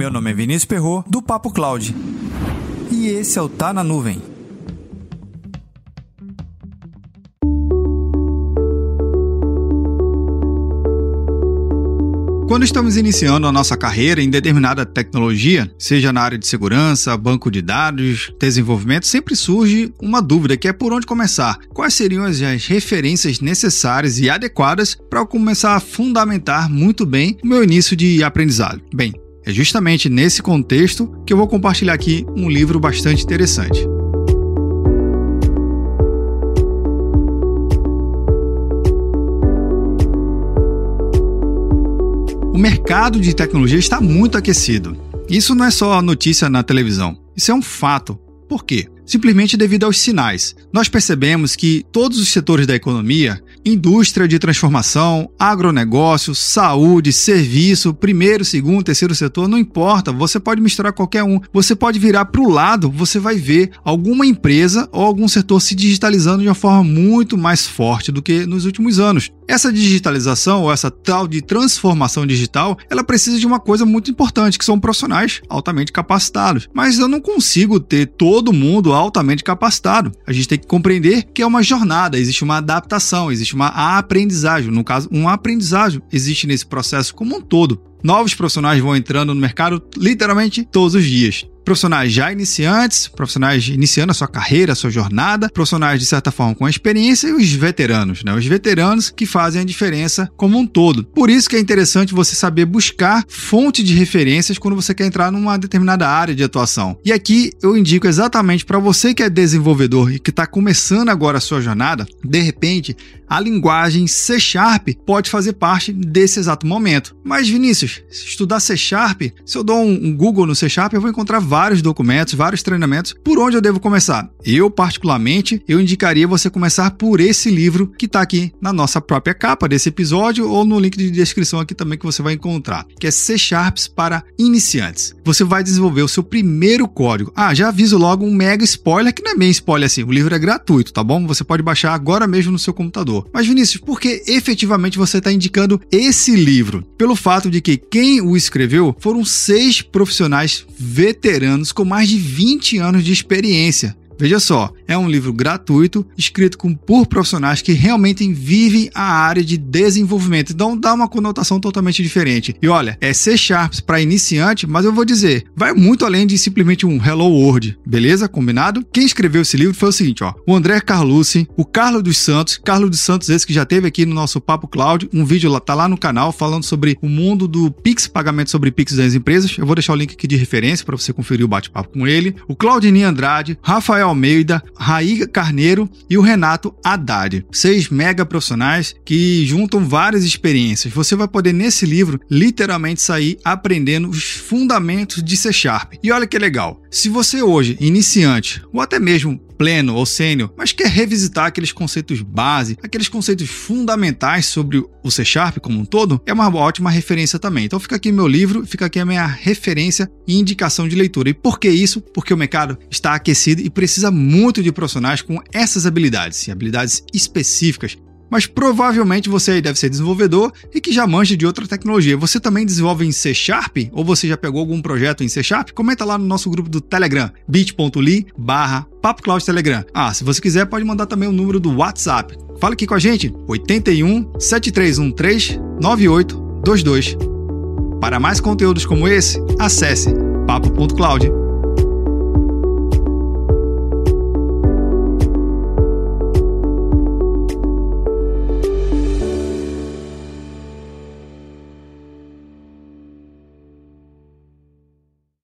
Meu nome é Vinícius Perro do Papo Cloud. E esse é o Tá na Nuvem. Quando estamos iniciando a nossa carreira em determinada tecnologia, seja na área de segurança, banco de dados, desenvolvimento, sempre surge uma dúvida que é por onde começar. Quais seriam as referências necessárias e adequadas para eu começar a fundamentar muito bem o meu início de aprendizado? Bem, é justamente nesse contexto que eu vou compartilhar aqui um livro bastante interessante. mercado de tecnologia está muito aquecido. Isso não é só notícia na televisão, isso é um fato. Por quê? Simplesmente devido aos sinais. Nós percebemos que todos os setores da economia indústria de transformação, agronegócio, saúde, serviço, primeiro, segundo, terceiro setor, não importa, você pode misturar qualquer um. Você pode virar para o lado, você vai ver alguma empresa ou algum setor se digitalizando de uma forma muito mais forte do que nos últimos anos. Essa digitalização ou essa tal de transformação digital, ela precisa de uma coisa muito importante, que são profissionais altamente capacitados. Mas eu não consigo ter todo mundo altamente capacitado. A gente tem que compreender que é uma jornada, existe uma adaptação, existe uma aprendizagem. No caso, uma aprendizagem existe nesse processo como um todo. Novos profissionais vão entrando no mercado literalmente todos os dias profissionais já iniciantes, profissionais iniciando a sua carreira, a sua jornada, profissionais de certa forma com experiência e os veteranos, né? Os veteranos que fazem a diferença como um todo. Por isso que é interessante você saber buscar fonte de referências quando você quer entrar numa determinada área de atuação. E aqui eu indico exatamente para você que é desenvolvedor e que está começando agora a sua jornada, de repente a linguagem C Sharp pode fazer parte desse exato momento. Mas Vinícius, se estudar C Sharp, se eu dou um Google no C Sharp, eu vou encontrar vários documentos, vários treinamentos. Por onde eu devo começar? Eu, particularmente, eu indicaria você começar por esse livro que está aqui na nossa própria capa desse episódio ou no link de descrição aqui também que você vai encontrar, que é C Sharps para iniciantes. Você vai desenvolver o seu primeiro código. Ah, já aviso logo um mega spoiler, que não é bem spoiler assim, o livro é gratuito, tá bom? Você pode baixar agora mesmo no seu computador. Mas Vinícius, por que efetivamente você está indicando esse livro? Pelo fato de que quem o escreveu foram seis profissionais veteranos com mais de 20 anos de experiência. Veja só, é um livro gratuito, escrito por profissionais que realmente vivem a área de desenvolvimento. Então dá uma conotação totalmente diferente. E olha, é C Sharps para iniciante, mas eu vou dizer, vai muito além de simplesmente um Hello World, beleza? Combinado? Quem escreveu esse livro foi o seguinte, ó, o André Carlucci, o Carlos dos Santos, Carlos dos Santos esse que já teve aqui no nosso Papo Cloud, um vídeo lá tá lá no canal falando sobre o mundo do Pix, pagamento sobre Pix das empresas. Eu vou deixar o link aqui de referência para você conferir o bate-papo com ele. O Claudinei Andrade, Rafael Almeida, Raíga Carneiro e o Renato Haddad. Seis mega profissionais que juntam várias experiências. Você vai poder, nesse livro, literalmente sair aprendendo os fundamentos de C Sharp. E olha que legal, se você hoje, iniciante, ou até mesmo pleno ou sênior, mas quer revisitar aqueles conceitos base, aqueles conceitos fundamentais sobre o C Sharp como um todo, é uma ótima referência também. Então fica aqui meu livro, fica aqui a minha referência e indicação de leitura. E por que isso? Porque o mercado está aquecido e precisa muito de profissionais com essas habilidades, habilidades específicas mas provavelmente você aí deve ser desenvolvedor e que já manja de outra tecnologia. Você também desenvolve em C Sharp? Ou você já pegou algum projeto em C Sharp? Comenta lá no nosso grupo do Telegram, bit.ly barra Cloud Telegram. Ah, se você quiser, pode mandar também o número do WhatsApp. Fala aqui com a gente, 81 7313 9822. Para mais conteúdos como esse, acesse papo.cloud.